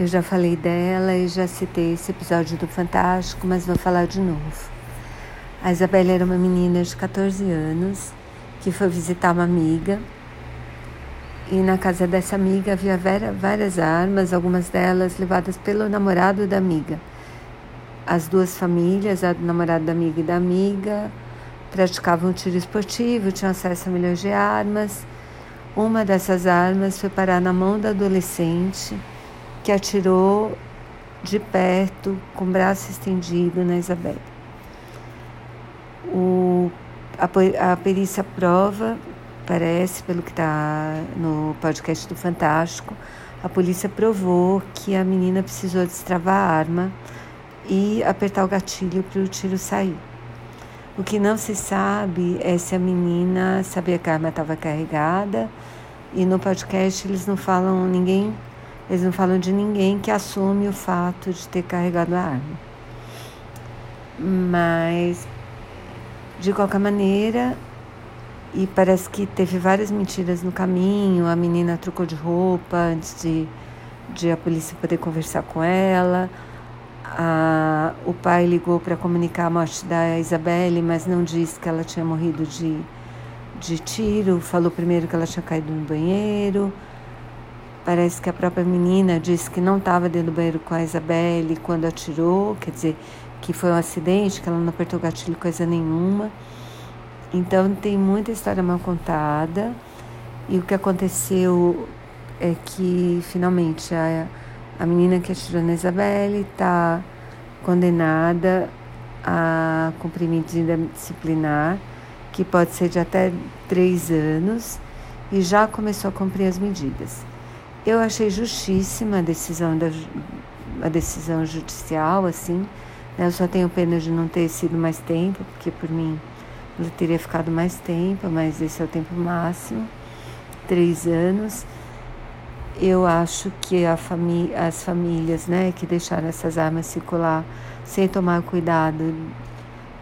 Eu já falei dela e já citei esse episódio do Fantástico, mas vou falar de novo. A Isabela era uma menina de 14 anos que foi visitar uma amiga e na casa dessa amiga havia várias armas, algumas delas levadas pelo namorado da amiga. As duas famílias, a namorada da amiga e da amiga, praticavam tiro esportivo, tinham acesso a milhões de armas. Uma dessas armas foi parar na mão da adolescente que atirou de perto, com o braço estendido na Isabela. O, a, a perícia prova, parece, pelo que está no podcast do Fantástico, a polícia provou que a menina precisou destravar a arma e apertar o gatilho para o tiro sair. O que não se sabe é se a menina sabia que a arma estava carregada e no podcast eles não falam ninguém eles não falam de ninguém que assume o fato de ter carregado a arma. Mas, de qualquer maneira, e parece que teve várias mentiras no caminho. A menina trocou de roupa antes de, de a polícia poder conversar com ela. A, o pai ligou para comunicar a morte da Isabelle, mas não disse que ela tinha morrido de, de tiro. Falou primeiro que ela tinha caído no banheiro. Parece que a própria menina disse que não estava dentro do banheiro com a Isabelle quando atirou, quer dizer, que foi um acidente, que ela não apertou gatilho coisa nenhuma. Então tem muita história mal contada. E o que aconteceu é que finalmente a, a menina que atirou na Isabelle está condenada a cumprir medida disciplinar, que pode ser de até três anos, e já começou a cumprir as medidas. Eu achei justíssima a decisão, da, a decisão judicial, assim. Né? Eu só tenho pena de não ter sido mais tempo, porque por mim ela teria ficado mais tempo, mas esse é o tempo máximo, três anos. Eu acho que famí as famílias né, que deixaram essas armas circular sem tomar cuidado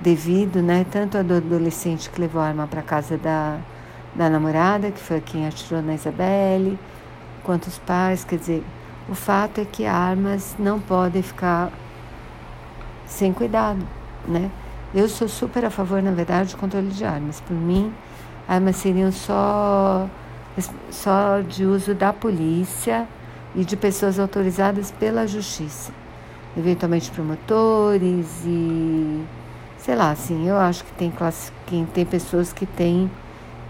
devido, né, tanto a do adolescente que levou a arma para casa da, da namorada, que foi quem atirou na Isabelle, quanto os pais, quer dizer, o fato é que armas não podem ficar sem cuidado, né? Eu sou super a favor, na verdade, do controle de armas. Por mim, armas seriam só, só de uso da polícia e de pessoas autorizadas pela justiça. Eventualmente promotores e sei lá, assim, eu acho que tem classe, que tem pessoas que têm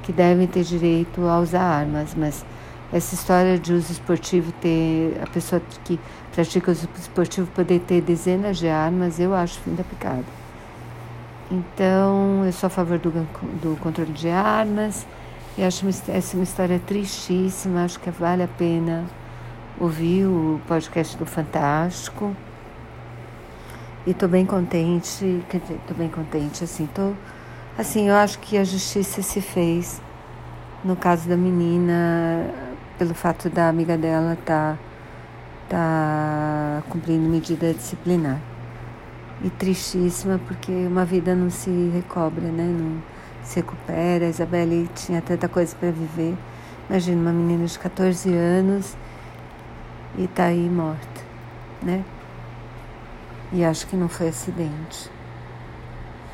que devem ter direito a usar armas, mas essa história de uso esportivo ter a pessoa que pratica uso esportivo poder ter dezenas de armas, eu acho fim da picada. Então, eu sou a favor do, do controle de armas e acho essa uma história tristíssima, acho que vale a pena ouvir o podcast do Fantástico. E estou bem contente, quer dizer, estou bem contente, assim, tô, assim, eu acho que a justiça se fez no caso da menina pelo fato da amiga dela estar tá, tá cumprindo medida disciplinar. E tristíssima porque uma vida não se recobra, né? Não se recupera. A Isabelle tinha tanta coisa para viver. Imagina uma menina de 14 anos e tá aí morta, né? E acho que não foi acidente.